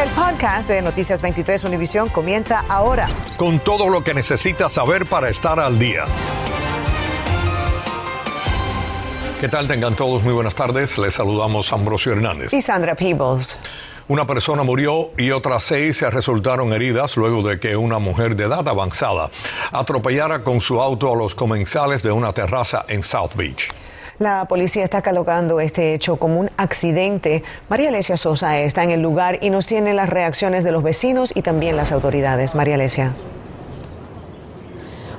El podcast de Noticias 23 Univisión comienza ahora. Con todo lo que necesitas saber para estar al día. ¿Qué tal? Tengan todos muy buenas tardes. Les saludamos Ambrosio Hernández. Y Sandra Peebles. Una persona murió y otras seis se resultaron heridas luego de que una mujer de edad avanzada atropellara con su auto a los comensales de una terraza en South Beach. La policía está catalogando este hecho como un accidente. María Alesia Sosa está en el lugar y nos tiene las reacciones de los vecinos y también las autoridades. María Alesia.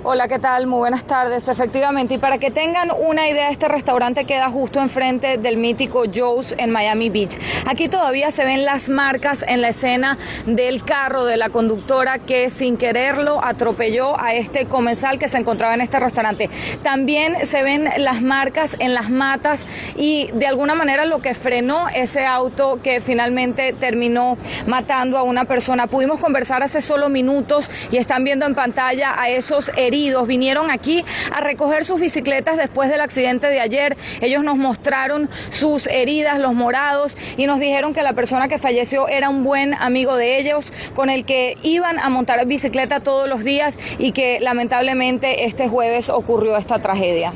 Hola, ¿qué tal? Muy buenas tardes. Efectivamente, y para que tengan una idea, este restaurante queda justo enfrente del mítico Joe's en Miami Beach. Aquí todavía se ven las marcas en la escena del carro de la conductora que sin quererlo atropelló a este comensal que se encontraba en este restaurante. También se ven las marcas en las matas y de alguna manera lo que frenó ese auto que finalmente terminó matando a una persona. Pudimos conversar hace solo minutos y están viendo en pantalla a esos heridos Vinieron aquí a recoger sus bicicletas después del accidente de ayer. Ellos nos mostraron sus heridas, los morados, y nos dijeron que la persona que falleció era un buen amigo de ellos, con el que iban a montar bicicleta todos los días y que lamentablemente este jueves ocurrió esta tragedia.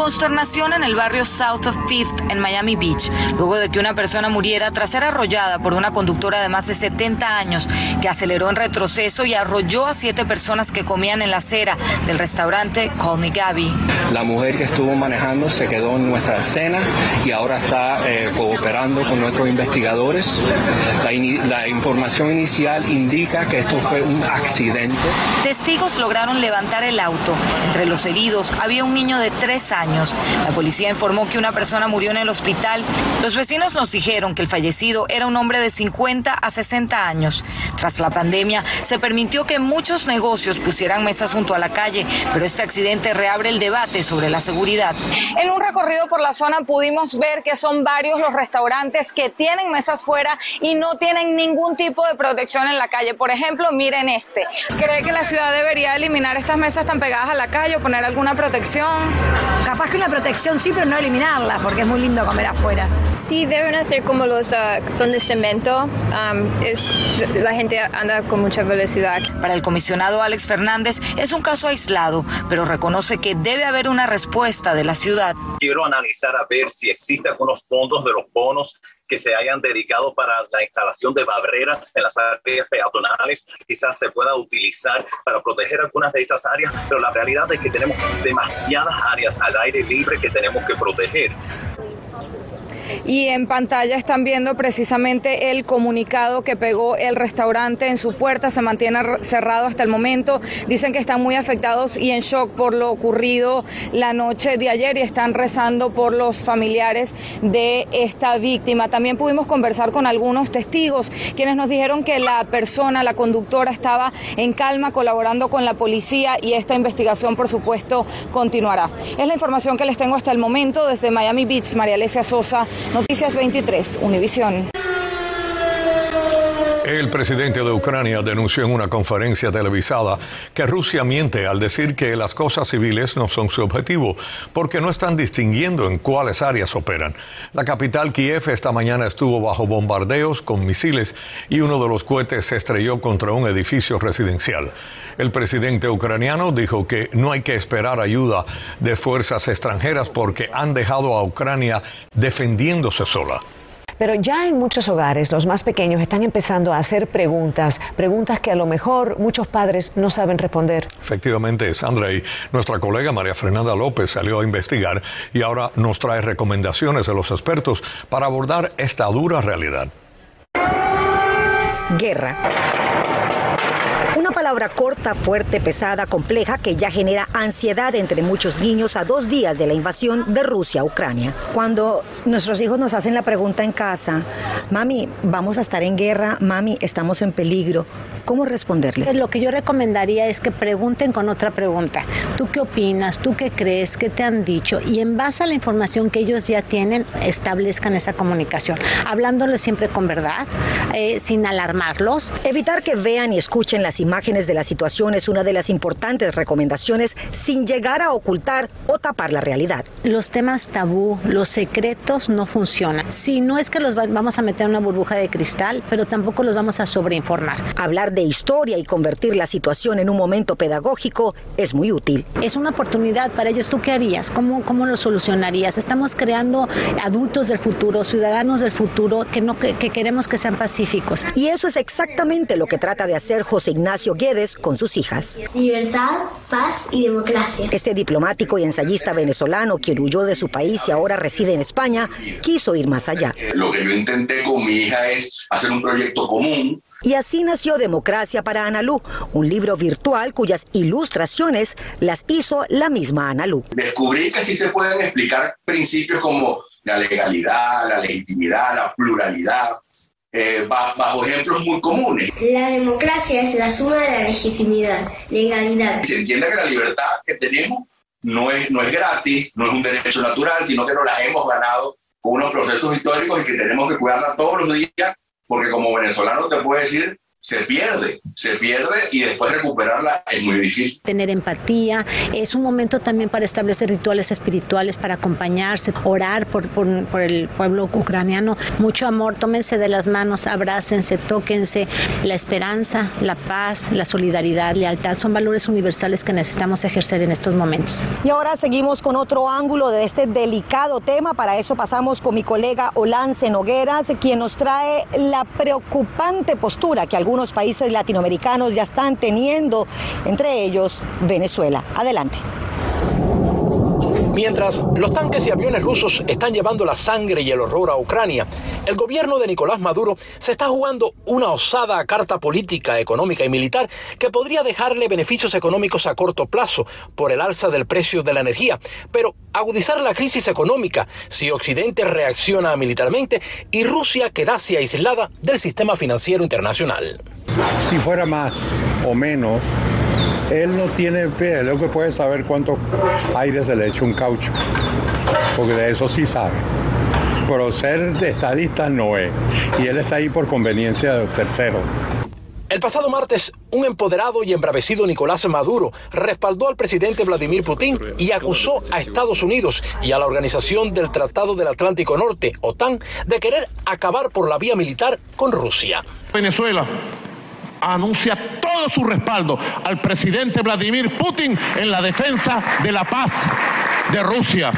Consternación en el barrio South of Fifth en Miami Beach, luego de que una persona muriera tras ser arrollada por una conductora de más de 70 años que aceleró en retroceso y arrolló a siete personas que comían en la acera del restaurante Call Me Gabby. La mujer que estuvo manejando se quedó en nuestra escena y ahora está eh, cooperando con nuestros investigadores. La, la información inicial indica que esto fue un accidente. Testigos lograron levantar el auto. Entre los heridos había un niño de tres años la policía informó que una persona murió en el hospital. Los vecinos nos dijeron que el fallecido era un hombre de 50 a 60 años. Tras la pandemia, se permitió que muchos negocios pusieran mesas junto a la calle, pero este accidente reabre el debate sobre la seguridad. En un recorrido por la zona pudimos ver que son varios los restaurantes que tienen mesas fuera y no tienen ningún tipo de protección en la calle. Por ejemplo, miren este. ¿Cree que la ciudad debería eliminar estas mesas tan pegadas a la calle o poner alguna protección? Capaz que una protección sí, pero no eliminarla, porque es muy lindo comer afuera. Sí, deben hacer como los uh, son de cemento. Um, es, la gente anda con mucha velocidad. Para el comisionado Alex Fernández es un caso aislado, pero reconoce que debe haber una respuesta de la ciudad. Quiero analizar a ver si existen algunos fondos de los bonos que se hayan dedicado para la instalación de barreras en las áreas peatonales, quizás se pueda utilizar para proteger algunas de estas áreas, pero la realidad es que tenemos demasiadas áreas al aire libre que tenemos que proteger y en pantalla están viendo precisamente el comunicado que pegó el restaurante en su puerta, se mantiene cerrado hasta el momento, dicen que están muy afectados y en shock por lo ocurrido la noche de ayer y están rezando por los familiares de esta víctima. También pudimos conversar con algunos testigos quienes nos dijeron que la persona, la conductora estaba en calma colaborando con la policía y esta investigación por supuesto continuará. Es la información que les tengo hasta el momento desde Miami Beach, María Alesia Sosa, Noticias 23, Univisión. El presidente de Ucrania denunció en una conferencia televisada que Rusia miente al decir que las cosas civiles no son su objetivo, porque no están distinguiendo en cuáles áreas operan. La capital Kiev esta mañana estuvo bajo bombardeos con misiles y uno de los cohetes se estrelló contra un edificio residencial. El presidente ucraniano dijo que no hay que esperar ayuda de fuerzas extranjeras porque han dejado a Ucrania defendiéndose sola. Pero ya en muchos hogares los más pequeños están empezando a hacer preguntas, preguntas que a lo mejor muchos padres no saben responder. Efectivamente, Sandra y nuestra colega María Fernanda López salió a investigar y ahora nos trae recomendaciones de los expertos para abordar esta dura realidad. Guerra una palabra corta, fuerte, pesada, compleja que ya genera ansiedad entre muchos niños a dos días de la invasión de Rusia a Ucrania. Cuando nuestros hijos nos hacen la pregunta en casa, mami, vamos a estar en guerra, mami, estamos en peligro. ¿Cómo responderles? Lo que yo recomendaría es que pregunten con otra pregunta. ¿Tú qué opinas? ¿Tú qué crees? ¿Qué te han dicho? Y en base a la información que ellos ya tienen, establezcan esa comunicación, hablándoles siempre con verdad, eh, sin alarmarlos. Evitar que vean y escuchen las imágenes de la situación es una de las importantes recomendaciones sin llegar a ocultar o tapar la realidad. Los temas tabú, los secretos no funcionan. Si no es que los vamos a meter en una burbuja de cristal, pero tampoco los vamos a sobreinformar. Hablar de historia y convertir la situación en un momento pedagógico es muy útil. Es una oportunidad para ellos. ¿Tú qué harías? ¿Cómo, cómo lo solucionarías? Estamos creando adultos del futuro, ciudadanos del futuro que, no, que, que queremos que sean pacíficos. Y eso es exactamente lo que trata de hacer José Ignacio Guedes con sus hijas. Libertad, paz y democracia. Este diplomático y ensayista venezolano, quien huyó de su país y ahora reside en España, quiso ir más allá. Lo que yo intenté con mi hija es hacer un proyecto común y así nació Democracia para Analú, un libro virtual cuyas ilustraciones las hizo la misma Analú. Descubrí que sí se pueden explicar principios como la legalidad, la legitimidad, la pluralidad, eh, bajo ejemplos muy comunes. La democracia es la suma de la legitimidad, legalidad. Se entiende que la libertad que tenemos no es, no es gratis, no es un derecho natural, sino que nos la hemos ganado con unos procesos históricos y que tenemos que cuidarla todos los días porque como venezolano te puedo decir se pierde, se pierde y después recuperarla es muy difícil. Tener empatía, es un momento también para establecer rituales espirituales, para acompañarse, orar por, por, el pueblo ucraniano. Mucho amor, tómense de las manos, abrácense, tóquense. La esperanza, la paz, la solidaridad, lealtad son valores universales que necesitamos ejercer en estos momentos. Y ahora seguimos con otro ángulo de este delicado tema. Para eso pasamos con mi colega Olance Nogueras, quien nos trae la preocupante postura que algunos algunos países latinoamericanos ya están teniendo, entre ellos Venezuela. Adelante. Mientras los tanques y aviones rusos están llevando la sangre y el horror a Ucrania, el gobierno de Nicolás Maduro se está jugando una osada carta política, económica y militar que podría dejarle beneficios económicos a corto plazo por el alza del precio de la energía, pero agudizar la crisis económica si Occidente reacciona militarmente y Rusia quedase aislada del sistema financiero internacional. Si fuera más o menos, él no tiene pie, lo que puede saber cuánto aire se le echa un caucho, porque de eso sí sabe. Pero ser de estadista no es, y él está ahí por conveniencia de tercero. El pasado martes, un empoderado y embravecido Nicolás Maduro respaldó al presidente Vladimir Putin y acusó a Estados Unidos y a la Organización del Tratado del Atlántico Norte, OTAN, de querer acabar por la vía militar con Rusia. Venezuela anuncia todo su respaldo al presidente Vladimir Putin en la defensa de la paz de Rusia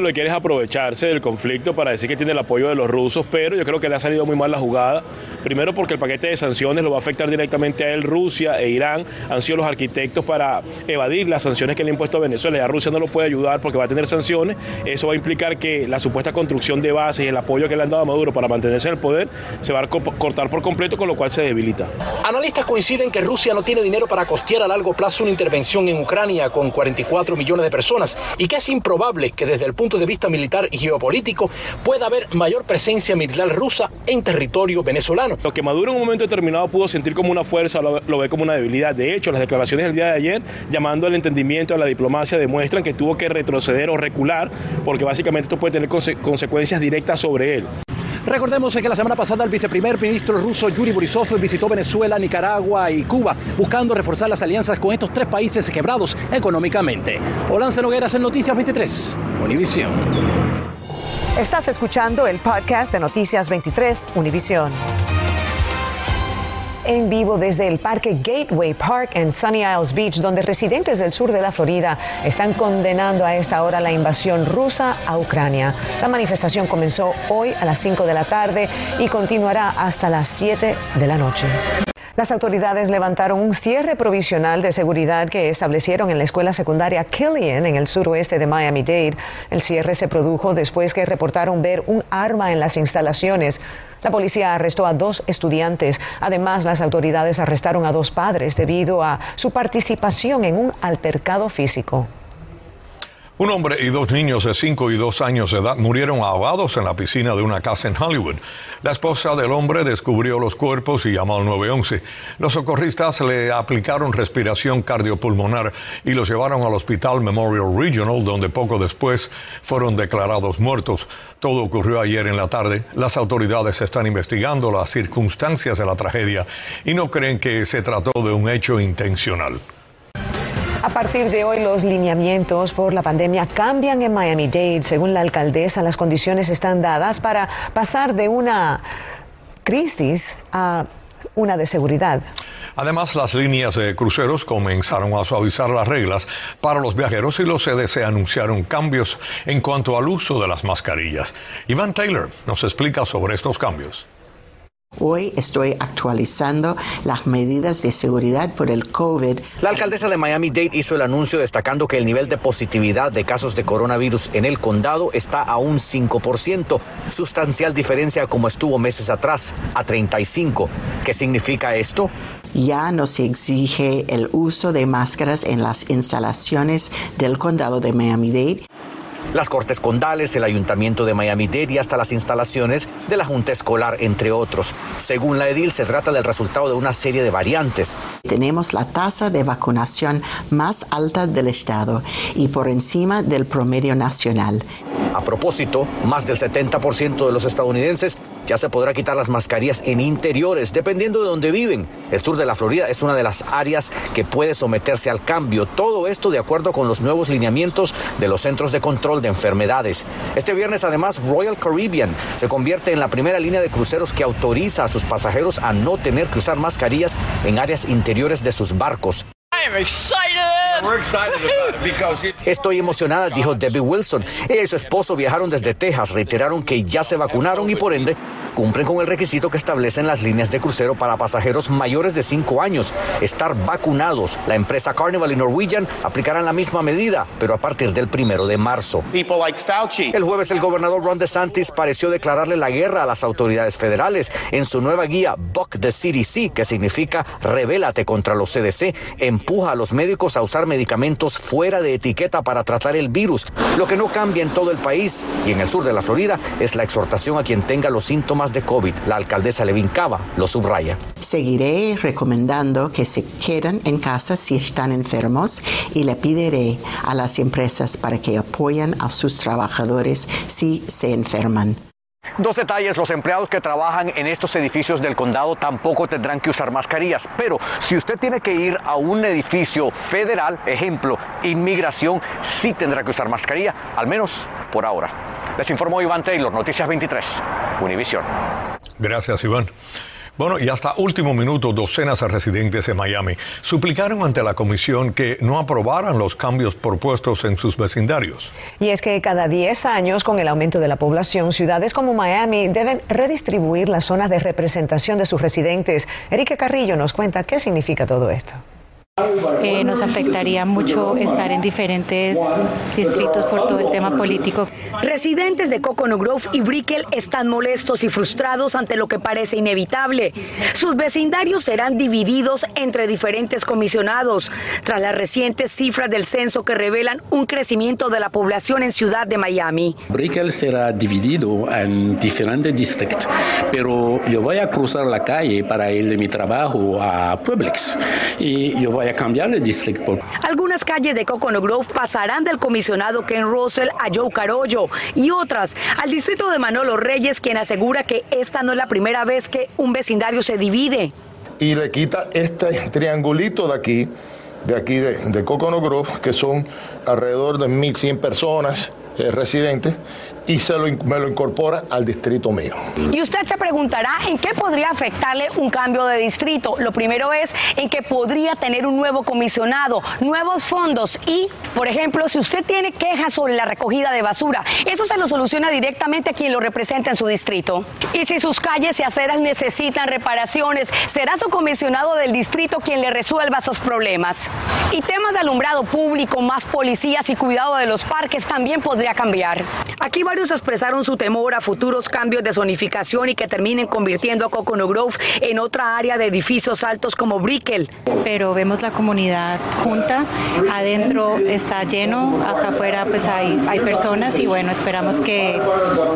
lo que quiere es aprovecharse del conflicto para decir que tiene el apoyo de los rusos, pero yo creo que le ha salido muy mal la jugada. Primero porque el paquete de sanciones lo va a afectar directamente a él. Rusia e Irán han sido los arquitectos para evadir las sanciones que le ha impuesto a Venezuela. Ya Rusia no lo puede ayudar porque va a tener sanciones. Eso va a implicar que la supuesta construcción de bases y el apoyo que le han dado a Maduro para mantenerse en el poder se va a cortar por completo, con lo cual se debilita. Analistas coinciden que Rusia no tiene dinero para costear a largo plazo una intervención en Ucrania con 44 millones de personas y que es improbable que desde el punto punto de vista militar y geopolítico, pueda haber mayor presencia militar rusa en territorio venezolano. Lo que Maduro en un momento determinado pudo sentir como una fuerza, lo, ve como una debilidad. De hecho, las declaraciones del día de ayer, llamando al entendimiento a la diplomacia, demuestran que tuvo que retroceder o recular, porque básicamente esto puede tener consecuencias directas sobre él. Recordemos que la semana pasada el viceprimer ministro ruso Yuri Borisov visitó Venezuela, Nicaragua y Cuba, buscando reforzar las alianzas con estos tres países quebrados económicamente. Olance Nogueras en Noticias 23, Univisión. Estás escuchando el podcast de Noticias 23, Univisión en vivo desde el parque Gateway Park en Sunny Isles Beach, donde residentes del sur de la Florida están condenando a esta hora la invasión rusa a Ucrania. La manifestación comenzó hoy a las 5 de la tarde y continuará hasta las 7 de la noche. Las autoridades levantaron un cierre provisional de seguridad que establecieron en la escuela secundaria Killian en el suroeste de Miami-Dade. El cierre se produjo después que reportaron ver un arma en las instalaciones. La policía arrestó a dos estudiantes. Además, las autoridades arrestaron a dos padres debido a su participación en un altercado físico. Un hombre y dos niños de 5 y 2 años de edad murieron ahogados en la piscina de una casa en Hollywood. La esposa del hombre descubrió los cuerpos y llamó al 911. Los socorristas le aplicaron respiración cardiopulmonar y los llevaron al hospital Memorial Regional, donde poco después fueron declarados muertos. Todo ocurrió ayer en la tarde. Las autoridades están investigando las circunstancias de la tragedia y no creen que se trató de un hecho intencional. A partir de hoy, los lineamientos por la pandemia cambian en Miami-Dade. Según la alcaldesa, las condiciones están dadas para pasar de una crisis a una de seguridad. Además, las líneas de cruceros comenzaron a suavizar las reglas para los viajeros y los CDC anunciaron cambios en cuanto al uso de las mascarillas. Iván Taylor nos explica sobre estos cambios. Hoy estoy actualizando las medidas de seguridad por el COVID. La alcaldesa de Miami-Dade hizo el anuncio destacando que el nivel de positividad de casos de coronavirus en el condado está a un 5%, sustancial diferencia como estuvo meses atrás, a 35. ¿Qué significa esto? Ya no se exige el uso de máscaras en las instalaciones del condado de Miami-Dade las Cortes Condales, el Ayuntamiento de Miami-Dade y hasta las instalaciones de la Junta Escolar, entre otros. Según la edil, se trata del resultado de una serie de variantes. Tenemos la tasa de vacunación más alta del estado y por encima del promedio nacional. A propósito, más del 70% de los estadounidenses ya se podrá quitar las mascarillas en interiores, dependiendo de dónde viven. El de la Florida es una de las áreas que puede someterse al cambio. Todo esto de acuerdo con los nuevos lineamientos de los Centros de Control de Enfermedades. Este viernes, además, Royal Caribbean se convierte en la primera línea de cruceros que autoriza a sus pasajeros a no tener que usar mascarillas en áreas interiores de sus barcos. Estoy emocionada, dijo Debbie Wilson. Ella y su esposo viajaron desde Texas, reiteraron que ya se vacunaron y por ende cumplen con el requisito que establecen las líneas de crucero para pasajeros mayores de 5 años, estar vacunados. La empresa Carnival y Norwegian aplicarán la misma medida, pero a partir del primero de marzo. El jueves el gobernador Ron DeSantis pareció declararle la guerra a las autoridades federales en su nueva guía Buck the CDC, que significa revélate contra los CDC, empuja a los médicos a usar medicamentos fuera de etiqueta para tratar el virus. Lo que no cambia en todo el país y en el sur de la Florida es la exhortación a quien tenga los síntomas de COVID. La alcaldesa Levin Cava lo subraya. Seguiré recomendando que se queden en casa si están enfermos y le pediré a las empresas para que apoyen a sus trabajadores si se enferman. Dos detalles, los empleados que trabajan en estos edificios del condado tampoco tendrán que usar mascarillas, pero si usted tiene que ir a un edificio federal, ejemplo, inmigración, sí tendrá que usar mascarilla, al menos por ahora. Les informó Iván Taylor, Noticias 23, Univisión. Gracias, Iván. Bueno, y hasta último minuto, docenas de residentes de Miami suplicaron ante la comisión que no aprobaran los cambios propuestos en sus vecindarios. Y es que cada 10 años, con el aumento de la población, ciudades como Miami deben redistribuir las zonas de representación de sus residentes. Erika Carrillo nos cuenta qué significa todo esto. Eh, nos afectaría mucho estar en diferentes distritos por todo el tema político. Residentes de Coconut Grove y Brickell están molestos y frustrados ante lo que parece inevitable. Sus vecindarios serán divididos entre diferentes comisionados, tras las recientes cifras del censo que revelan un crecimiento de la población en Ciudad de Miami. Brickell será dividido en diferentes distritos, pero yo voy a cruzar la calle para ir de mi trabajo a Publix y yo voy a cambiar el distrito. Algunas calles de Coconut Grove pasarán del comisionado Ken Russell a Joe Carollo y otras al distrito de Manolo Reyes, quien asegura que esta no es la primera vez que un vecindario se divide. Y le quita este triangulito de aquí, de aquí de, de Coconut Grove, que son alrededor de 1.100 personas eh, residentes, y se lo, me lo incorpora al distrito mío. Y usted se preguntará en qué podría afectarle un cambio de distrito. Lo primero es en que podría tener un nuevo comisionado, nuevos fondos y, por ejemplo, si usted tiene quejas sobre la recogida de basura, eso se lo soluciona directamente a quien lo representa en su distrito. Y si sus calles y aceras necesitan reparaciones, será su comisionado del distrito quien le resuelva esos problemas. Y temas de alumbrado público, más policías y cuidado de los parques también podría cambiar. Aquí va Expresaron su temor a futuros cambios de zonificación y que terminen convirtiendo a Coconut Grove en otra área de edificios altos como Brickell. Pero vemos la comunidad junta, adentro está lleno, acá afuera pues hay, hay personas y bueno, esperamos que,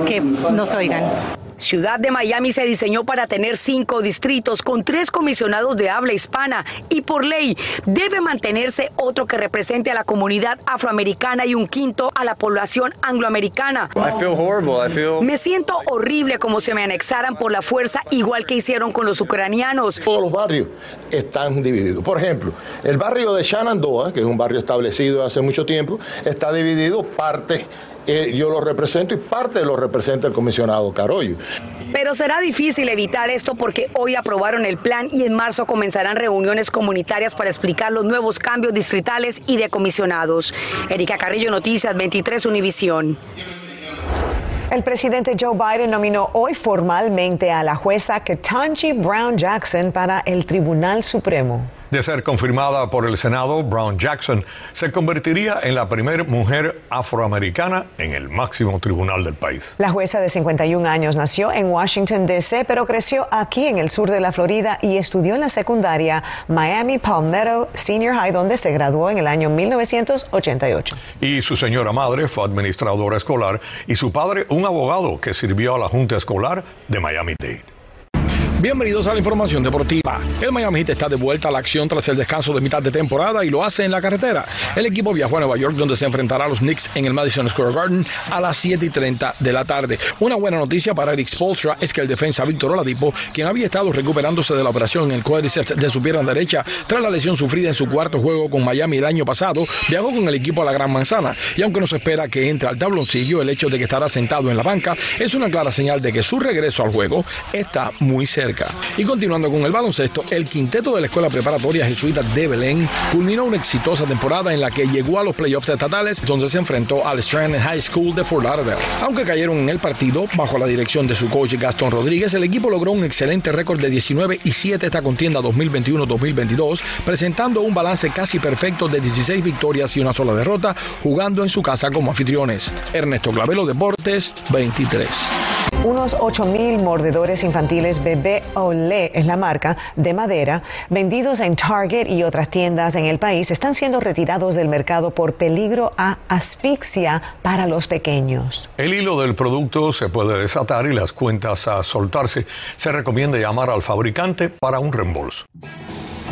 que nos oigan. Ciudad de Miami se diseñó para tener cinco distritos con tres comisionados de habla hispana y por ley debe mantenerse otro que represente a la comunidad afroamericana y un quinto a la población angloamericana. Me siento horrible como se me anexaran por la fuerza igual que hicieron con los ucranianos. Todos los barrios están divididos. Por ejemplo, el barrio de Shenandoah, que es un barrio establecido hace mucho tiempo, está dividido parte eh, yo lo represento y parte lo representa el comisionado Carollo. Pero será difícil evitar esto porque hoy aprobaron el plan y en marzo comenzarán reuniones comunitarias para explicar los nuevos cambios distritales y de comisionados. Erika Carrillo, Noticias 23 Univisión. El presidente Joe Biden nominó hoy formalmente a la jueza Ketanji Brown Jackson para el Tribunal Supremo. De ser confirmada por el Senado, Brown Jackson se convertiría en la primera mujer afroamericana en el máximo tribunal del país. La jueza de 51 años nació en Washington, D.C., pero creció aquí en el sur de la Florida y estudió en la secundaria Miami Palmetto Senior High, donde se graduó en el año 1988. Y su señora madre fue administradora escolar y su padre un abogado que sirvió a la Junta Escolar de Miami-Dade. Bienvenidos a la información deportiva. El Miami Heat está de vuelta a la acción tras el descanso de mitad de temporada y lo hace en la carretera. El equipo viajó a Nueva York donde se enfrentará a los Knicks en el Madison Square Garden a las 7 y 30 de la tarde. Una buena noticia para Eric Spolstra es que el defensa Víctor Oladipo, quien había estado recuperándose de la operación en el cuádriceps de su pierna derecha tras la lesión sufrida en su cuarto juego con Miami el año pasado, viajó con el equipo a la Gran Manzana y aunque no se espera que entre al tabloncillo, el hecho de que estará sentado en la banca es una clara señal de que su regreso al juego está muy Y continuando con el baloncesto, el quinteto de la Escuela Preparatoria Jesuita de Belén culminó una exitosa temporada en la que llegó a los playoffs estatales, donde se enfrentó al Strand High School de Fort Lauderdale. Aunque cayeron en el partido, bajo la dirección de su coach Gastón Rodríguez, el equipo logró un excelente récord de 19 y 7 esta contienda 2021-2022, presentando un balance casi perfecto de 16 victorias y una sola derrota, jugando en su casa como anfitriones. Ernesto Clavelo Deportes 23. Unos 8.000 mordedores infantiles bebé Olé es la marca de madera vendidos en Target y otras tiendas en el país están siendo retirados del mercado por peligro a asfixia para los pequeños. El hilo del producto se puede desatar y las cuentas a soltarse. Se recomienda llamar al fabricante para un reembolso.